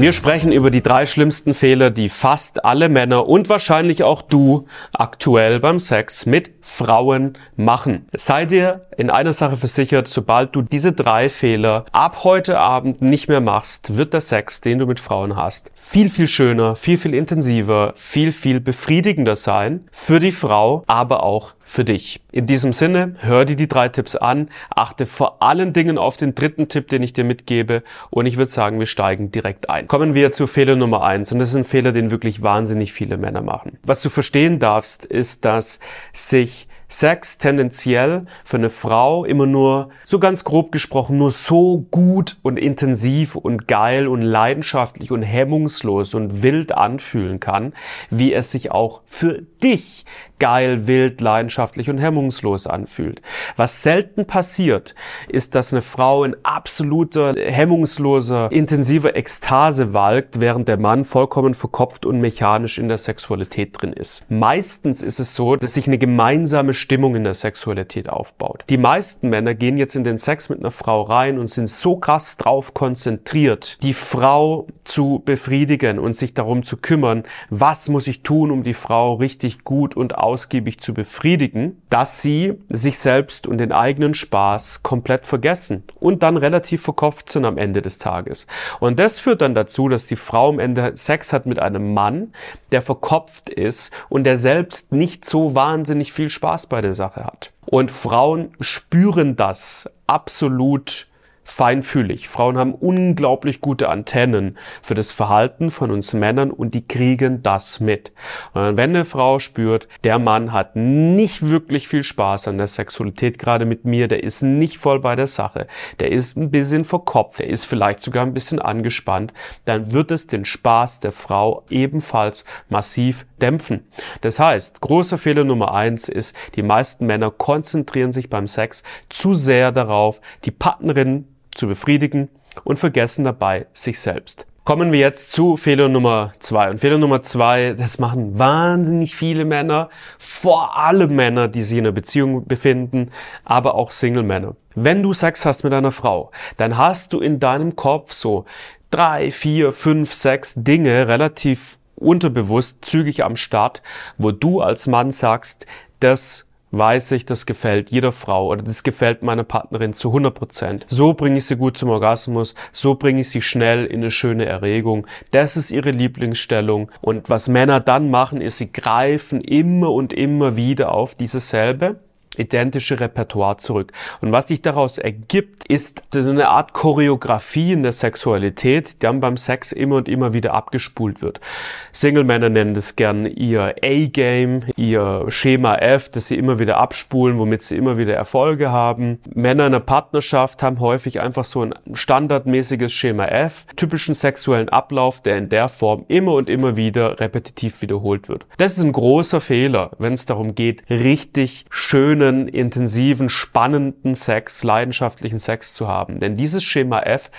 Wir sprechen über die drei schlimmsten Fehler, die fast alle Männer und wahrscheinlich auch du aktuell beim Sex mit Frauen machen. Sei dir in einer Sache versichert, sobald du diese drei Fehler ab heute Abend nicht mehr machst, wird der Sex, den du mit Frauen hast, viel, viel schöner, viel, viel intensiver, viel, viel befriedigender sein für die Frau, aber auch für dich. In diesem Sinne, hör dir die drei Tipps an, achte vor allen Dingen auf den dritten Tipp, den ich dir mitgebe und ich würde sagen, wir steigen direkt ein. Kommen wir zu Fehler Nummer eins und das ist ein Fehler, den wirklich wahnsinnig viele Männer machen. Was du verstehen darfst, ist, dass sich Sex tendenziell für eine Frau immer nur, so ganz grob gesprochen, nur so gut und intensiv und geil und leidenschaftlich und hemmungslos und wild anfühlen kann, wie es sich auch für dich geil, wild, leidenschaftlich und hemmungslos anfühlt. Was selten passiert, ist, dass eine Frau in absoluter, hemmungsloser, intensiver Ekstase walkt, während der Mann vollkommen verkopft und mechanisch in der Sexualität drin ist. Meistens ist es so, dass sich eine gemeinsame Stimmung in der Sexualität aufbaut. Die meisten Männer gehen jetzt in den Sex mit einer Frau rein und sind so krass drauf konzentriert, die Frau zu befriedigen und sich darum zu kümmern, was muss ich tun, um die Frau richtig gut und ausgiebig zu befriedigen, dass sie sich selbst und den eigenen Spaß komplett vergessen und dann relativ verkopft sind am Ende des Tages. Und das führt dann dazu, dass die Frau am Ende Sex hat mit einem Mann, der verkopft ist und der selbst nicht so wahnsinnig viel Spaß bei der Sache hat. Und Frauen spüren das absolut feinfühlig. Frauen haben unglaublich gute Antennen für das Verhalten von uns Männern und die kriegen das mit. Und wenn eine Frau spürt, der Mann hat nicht wirklich viel Spaß an der Sexualität, gerade mit mir, der ist nicht voll bei der Sache, der ist ein bisschen verkopft, der ist vielleicht sogar ein bisschen angespannt, dann wird es den Spaß der Frau ebenfalls massiv dämpfen. Das heißt, großer Fehler Nummer eins ist, die meisten Männer konzentrieren sich beim Sex zu sehr darauf, die Partnerin zu befriedigen und vergessen dabei sich selbst. Kommen wir jetzt zu Fehler Nummer zwei. Und Fehler Nummer zwei, das machen wahnsinnig viele Männer, vor allem Männer, die sich in einer Beziehung befinden, aber auch Single-Männer. Wenn du Sex hast mit einer Frau, dann hast du in deinem Kopf so drei, vier, fünf, sechs Dinge relativ unterbewusst zügig am Start, wo du als Mann sagst, das weiß ich, das gefällt jeder Frau oder das gefällt meiner Partnerin zu 100 Prozent. So bringe ich sie gut zum Orgasmus, so bringe ich sie schnell in eine schöne Erregung. Das ist ihre Lieblingsstellung. Und was Männer dann machen, ist, sie greifen immer und immer wieder auf dieses selbe identische Repertoire zurück. Und was sich daraus ergibt, ist eine Art Choreografie in der Sexualität, die dann beim Sex immer und immer wieder abgespult wird. Single-Männer nennen das gern ihr A-Game, ihr Schema F, das sie immer wieder abspulen, womit sie immer wieder Erfolge haben. Männer in einer Partnerschaft haben häufig einfach so ein standardmäßiges Schema F, typischen sexuellen Ablauf, der in der Form immer und immer wieder repetitiv wiederholt wird. Das ist ein großer Fehler, wenn es darum geht, richtig schön schönen, intensiven, spannenden Sex, leidenschaftlichen Sex zu haben. Denn dieses Schema F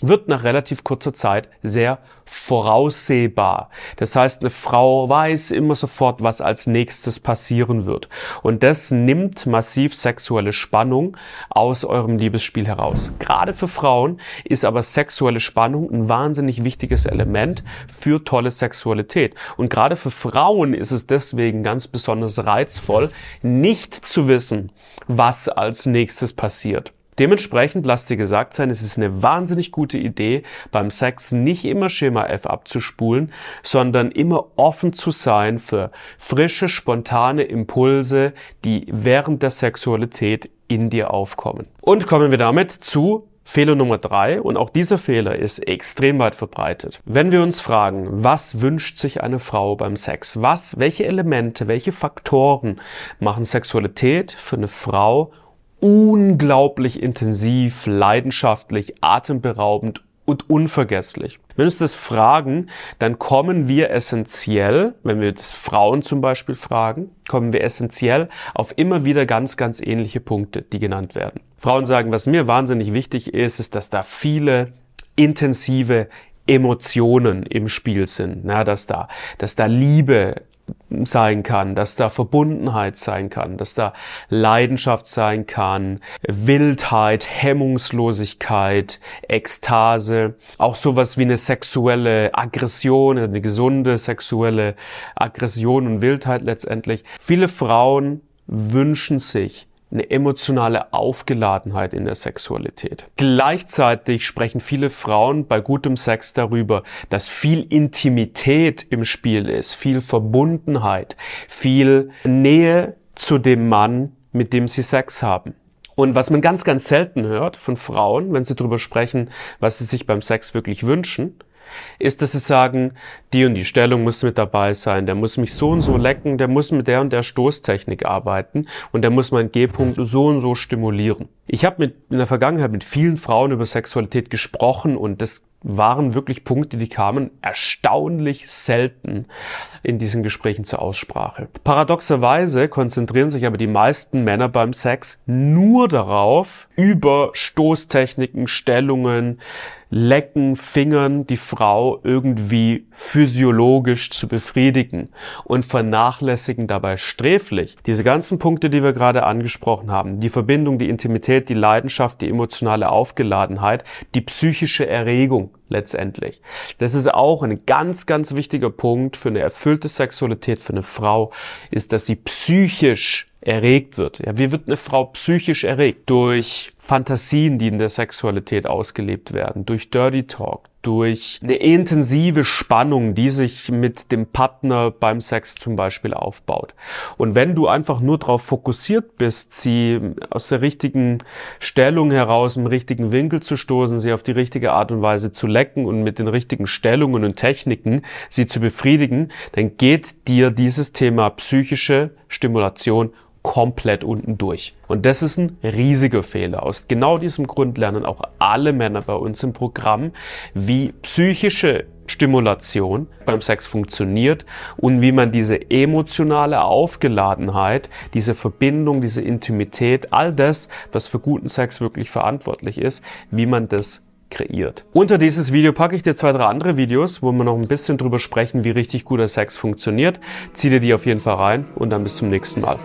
wird nach relativ kurzer Zeit sehr voraussehbar. Das heißt, eine Frau weiß immer sofort, was als nächstes passieren wird. Und das nimmt massiv sexuelle Spannung aus eurem Liebesspiel heraus. Gerade für Frauen ist aber sexuelle Spannung ein wahnsinnig wichtiges Element für tolle Sexualität. Und gerade für Frauen ist es deswegen ganz besonders reizvoll, nicht zu wissen, was als nächstes passiert. Dementsprechend lasst dir gesagt sein, es ist eine wahnsinnig gute Idee, beim Sex nicht immer Schema F abzuspulen, sondern immer offen zu sein für frische, spontane Impulse, die während der Sexualität in dir aufkommen. Und kommen wir damit zu Fehler Nummer drei, und auch dieser Fehler ist extrem weit verbreitet. Wenn wir uns fragen, was wünscht sich eine Frau beim Sex? Was, welche Elemente, welche Faktoren machen Sexualität für eine Frau unglaublich intensiv, leidenschaftlich, atemberaubend und unvergesslich. Wenn wir uns das fragen, dann kommen wir essentiell, wenn wir das Frauen zum Beispiel fragen, kommen wir essentiell auf immer wieder ganz, ganz ähnliche Punkte, die genannt werden. Frauen sagen, was mir wahnsinnig wichtig ist, ist, dass da viele intensive Emotionen im Spiel sind, na, dass da, dass da Liebe sein kann, dass da Verbundenheit sein kann, dass da Leidenschaft sein kann, Wildheit, Hemmungslosigkeit, Ekstase, auch sowas wie eine sexuelle Aggression, eine gesunde sexuelle Aggression und Wildheit letztendlich. Viele Frauen wünschen sich eine emotionale Aufgeladenheit in der Sexualität. Gleichzeitig sprechen viele Frauen bei gutem Sex darüber, dass viel Intimität im Spiel ist, viel Verbundenheit, viel Nähe zu dem Mann, mit dem sie Sex haben. Und was man ganz, ganz selten hört von Frauen, wenn sie darüber sprechen, was sie sich beim Sex wirklich wünschen, ist, dass sie sagen, die und die Stellung muss mit dabei sein, der muss mich so und so lecken, der muss mit der und der Stoßtechnik arbeiten und der muss meinen G-Punkt so und so stimulieren. Ich habe in der Vergangenheit mit vielen Frauen über Sexualität gesprochen und das waren wirklich Punkte, die kamen erstaunlich selten in diesen Gesprächen zur Aussprache. Paradoxerweise konzentrieren sich aber die meisten Männer beim Sex nur darauf, über Stoßtechniken, Stellungen, Lecken, Fingern die Frau irgendwie physiologisch zu befriedigen und vernachlässigen dabei sträflich diese ganzen Punkte, die wir gerade angesprochen haben. Die Verbindung, die Intimität, die Leidenschaft, die emotionale Aufgeladenheit, die psychische Erregung letztendlich. Das ist auch ein ganz, ganz wichtiger Punkt für eine erfüllte Sexualität für eine Frau, ist, dass sie psychisch erregt wird. Ja, wie wird eine Frau psychisch erregt? Durch Fantasien, die in der Sexualität ausgelebt werden, durch Dirty Talk, durch eine intensive Spannung, die sich mit dem Partner beim Sex zum Beispiel aufbaut. Und wenn du einfach nur darauf fokussiert bist, sie aus der richtigen Stellung heraus im richtigen Winkel zu stoßen, sie auf die richtige Art und Weise zu lecken und mit den richtigen Stellungen und Techniken sie zu befriedigen, dann geht dir dieses Thema psychische Stimulation komplett unten durch. Und das ist ein riesiger Fehler. Aus genau diesem Grund lernen auch alle Männer bei uns im Programm, wie psychische Stimulation beim Sex funktioniert und wie man diese emotionale Aufgeladenheit, diese Verbindung, diese Intimität, all das, was für guten Sex wirklich verantwortlich ist, wie man das kreiert. Unter dieses Video packe ich dir zwei, drei andere Videos, wo wir noch ein bisschen drüber sprechen, wie richtig guter Sex funktioniert. Zieh dir die auf jeden Fall rein und dann bis zum nächsten Mal.